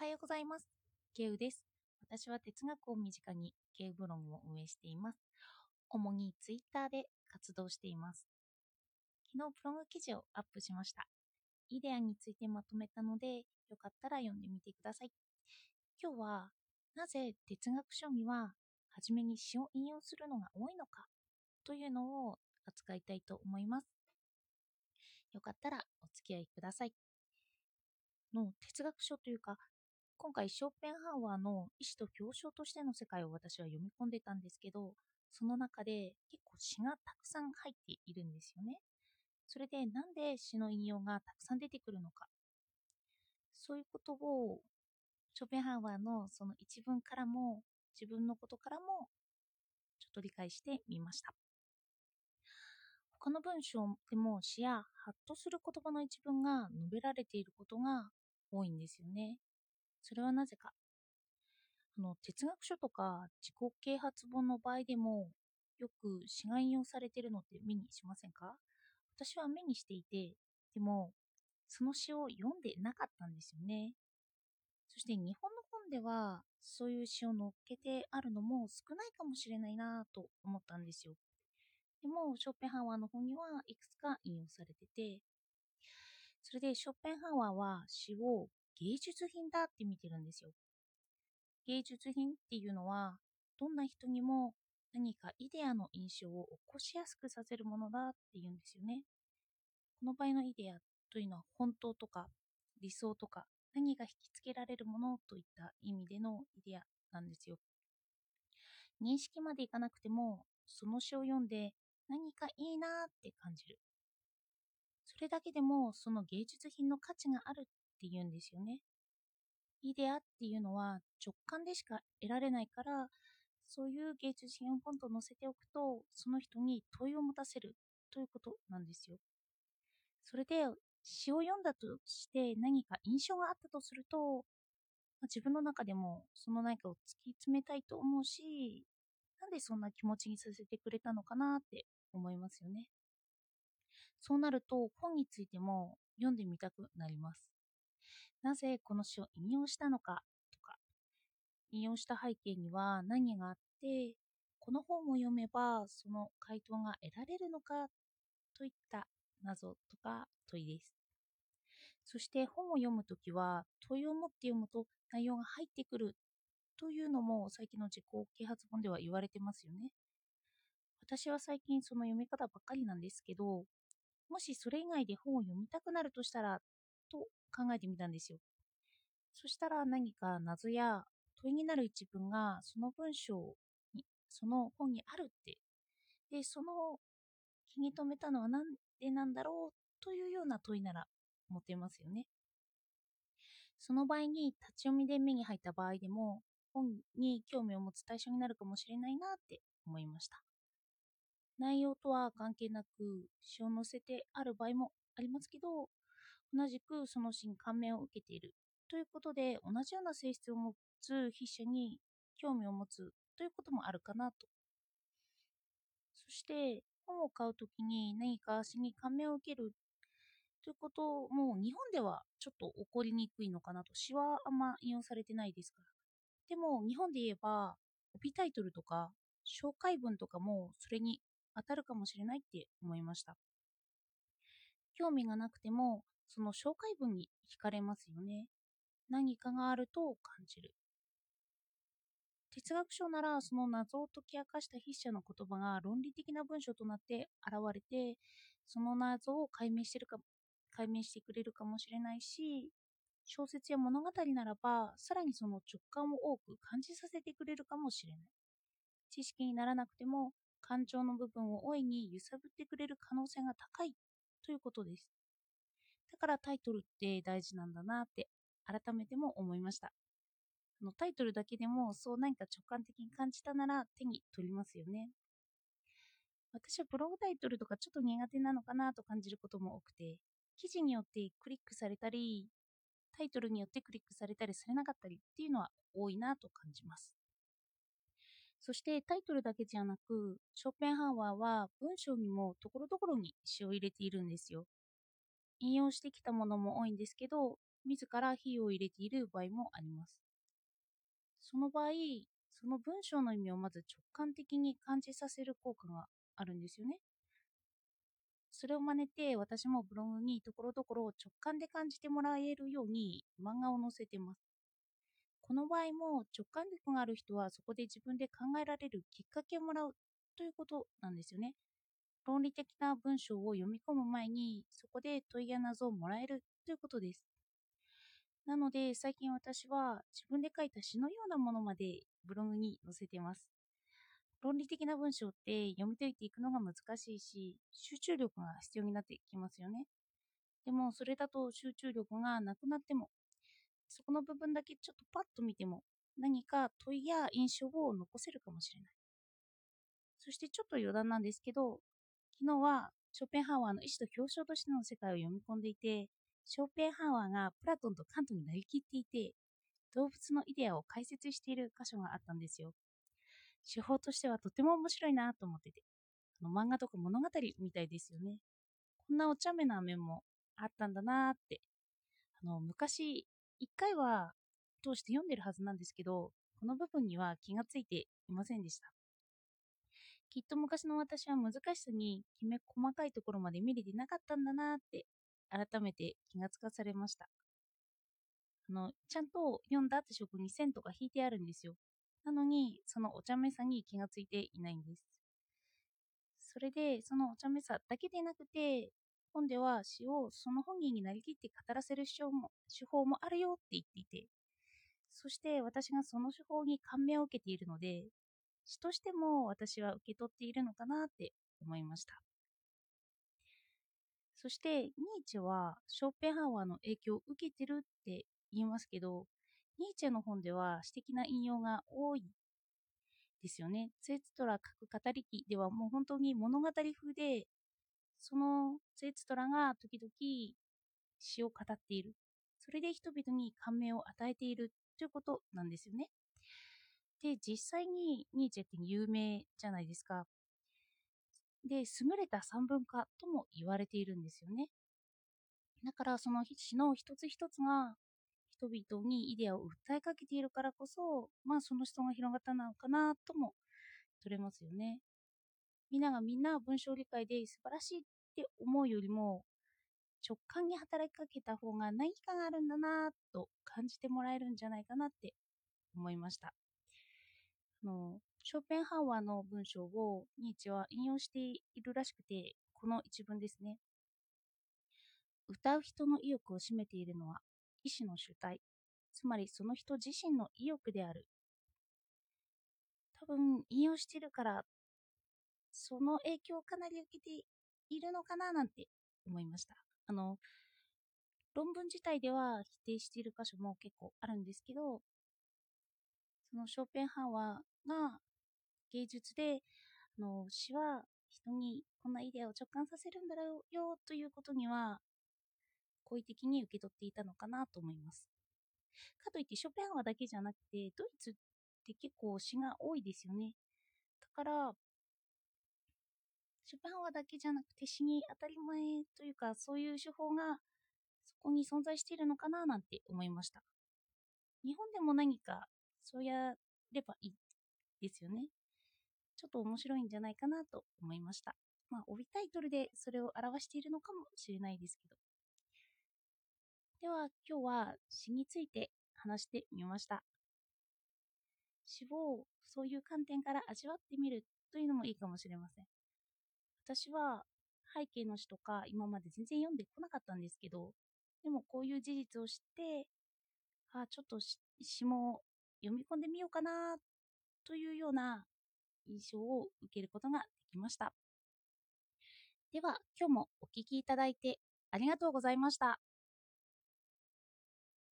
はようございます。ケウです。私は哲学を身近にケウブログを運営しています。主にツイッターで活動しています。昨日ブログ記事をアップしました。イデアについてまとめたので、よかったら読んでみてください。今日は、なぜ哲学書には初めに詩を引用するのが多いのか？というのを扱いたいと思います。よかったらお付き合いください。の哲学書というか、今回ショーペンハーワーの意志と表彰としての世界を私は読み込んでたんですけど、その中で結構詩がたくさん入っているんですよね。それでなんで詩の引用がたくさん出てくるのか。そういうことをショーペンハーワーのその一文からも自分のことからもちょっと理解してみました。他の文章でも詩やハッとする言葉の一文が述べられていることが多いんですよね。それはなぜか。あの哲学書とか自己啓発本の場合でもよく詩が引用されてるのって目にしませんか？私は目にしていて、でもその詩を読んでなかったんですよね。そして日本の本ではそういう詩を載っけてあるのも少ないかもしれないなと思ったんですよ。でも、ショーペンハワーの本にはいくつか引用されてて、それでショーペンハワーは詩を芸術品だって見てるんですよ。芸術品っていうのは、どんな人にも何かイデアの印象を起こしやすくさせるものだっていうんですよね。この場合のイデアというのは本当とか理想とか何が引きつけられるものといった意味でのイデアなんですよ。認識までいかなくても、その詩を読んで何かいいなって感じる。それだけでもその芸術品の価値があるっていうんですよね。イデアっていうのは直感でしか得られないから、そういう芸術品をポンと載せておくと、その人に問いを持たせるということなんですよ。それで詩を読んだとして何か印象があったとすると、まあ、自分の中でもその何かを突き詰めたいと思うし、なんでそんな気持ちにさせてくれたのかなって思いますよね。そうなると本についても読んでみたくなります。なぜこの詩を引用したのかとか、引用した背景には何があって、この本を読めばその回答が得られるのかといった謎とか問いです。そして本を読むときは問いを持って読むと内容が入ってくるというのも最近の自己啓発本では言われてますよね。私は最近その読み方ばっかりなんですけど、もしそれ以外で本を読みたくなるとしたら、と考えてみたんですよ。そしたら何か謎や問いになる一文がその文章に、その本にあるって。で、その気に留めたのは何でなんだろうというような問いなら持てますよね。その場合に立ち読みで目に入った場合でも、本に興味を持つ対象になるかもしれないなって思いました。内容とは関係なく詩を載せてある場合もありますけど、同じくその詩に感銘を受けているということで、同じような性質を持つ筆者に興味を持つということもあるかなと。そして本を買うときに何か詩に感銘を受けるということも日本ではちょっと起こりにくいのかなと。詩はあんま引用されてないですから。でも日本で言えば帯タイトルとか紹介文とかもそれに当たるかもしれないって思いました。興味がなくてもその紹介文に惹かれますよね。何かがあると感じる。哲学書ならその謎を解き明かした筆者の言葉が論理的な文章となって現れてその謎を解明してるか解明してくれるかもしれないし小説や物語ならばさらにその直感を多く感じさせてくれるかもしれない知識にならなくても感情の部分を大いに揺さぶってくれる可能性が高いということですからタイトルって大事なんだなって改めても思いました。あのタイトルだけでもそう何か直感的に感じたなら手に取りますよね。私はブログタイトルとかちょっと苦手なのかなと感じることも多くて記事によってクリックされたりタイトルによってクリックされたりされなかったりっていうのは多いなと感じます。そしてタイトルだけじゃなくショーペンハワーは文章にもところどころに詩を入れているんですよ。引用してきたものも多いんですけど自ら火を入れている場合もあります。その場合、その文章の意味をまず直感的に感じさせる効果があるんですよね。それを真似て私もブログにところどころ直感で感じてもらえるように漫画を載せてます。この場合も直感力がある人はそこで自分で考えられるきっかけをもらうということなんですよね。論理的な文章を読み込む前にそこで問いや謎をもらえるということです。なので最近私は自分で書いた詩のようなものまでブログに載せてます。論理的な文章って読み解いていくのが難しいし、集中力が必要になってきますよね。でもそれだと集中力がなくなっても、そこの部分だけちょっとパッと見ても何か問いや印象を残せるかもしれない。そしてちょっと余談なんですけど、昨日はショーペンハワーの意志と表彰としての世界を読み込んでいて、ショーペンハワーがプラトンとカントになりきっていて、動物のイデアを解説している箇所があったんですよ。手法としてはとても面白いなと思ってて、あの漫画とか物語みたいですよね。こんなお茶目な面もあったんだなって。あの昔、一回は通して読んでるはずなんですけど、この部分には気がついていませんでした。きっと昔の私は難しさにきめ細かいところまで見れてなかったんだなって改めて気がつかされました。あの、ちゃんと読んだって証拠に線とか引いてあるんですよ。なのに、そのお茶目さに気がついていないんです。それで、そのお茶目さだけでなくて、本では詩をその本人になりきって語らせる手法も手法もあるよって言っていて、そして私がその手法に感銘を受けているので、詩としても私は受け取っているのかなって思いました。そして、ニーチェはショーペンハワーの影響を受けてるって言いますけど、ニーチェの本では詩的な引用が多いですよね。ツエツトラ書く語り記ではもう本当に物語風で、そのツエツトラが時々詩を語っている。それで人々に感銘を与えているということなんですよね。で、実際にニーチェって有名じゃないですか。で、優れた三文化とも言われているんですよね。だからその詩の一つ一つが人々にイデアを訴えかけているからこそ、まあその人が広がったのかなとも取れますよね。みんながみんな文章理解で素晴らしいって思うよりも、直感に働きかけた方が何かがあるんだなと感じてもらえるんじゃないかなって思いました。のショーペンハワーの文章をニーチェは引用しているらしくて、この一文ですね。歌う人の意欲を占めているのは意志の主体、つまりその人自身の意欲である。多分引用してるから、その影響をかなり受けているのかななんて思いました。あの、論文自体では否定している箇所も結構あるんですけど、そのショーペンハワーが芸術であの詩は人にこんなイデアを直感させるんだろうよということには好意的に受け取っていたのかなと思います。かといってショーペンハワーだけじゃなくてドイツって結構詩が多いですよね。だからショペンハーだけじゃなくて詩に当たり前というかそういう手法がそこに存在しているのかななんて思いました。日本でも何かそうやればいいですよね。ちょっと面白いんじゃないかなと思いました。まあ、帯タイトルでそれを表しているのかもしれないですけど。では、今日は詩について話してみました。詩をそういう観点から味わってみるというのもいいかもしれません。私は背景の詩とか今まで全然読んでこなかったんですけど、でもこういう事実を知って、あちょっと詩も読み込んでみようかなというような印象を受けることができました。では、今日もお聴きいただいてありがとうございました。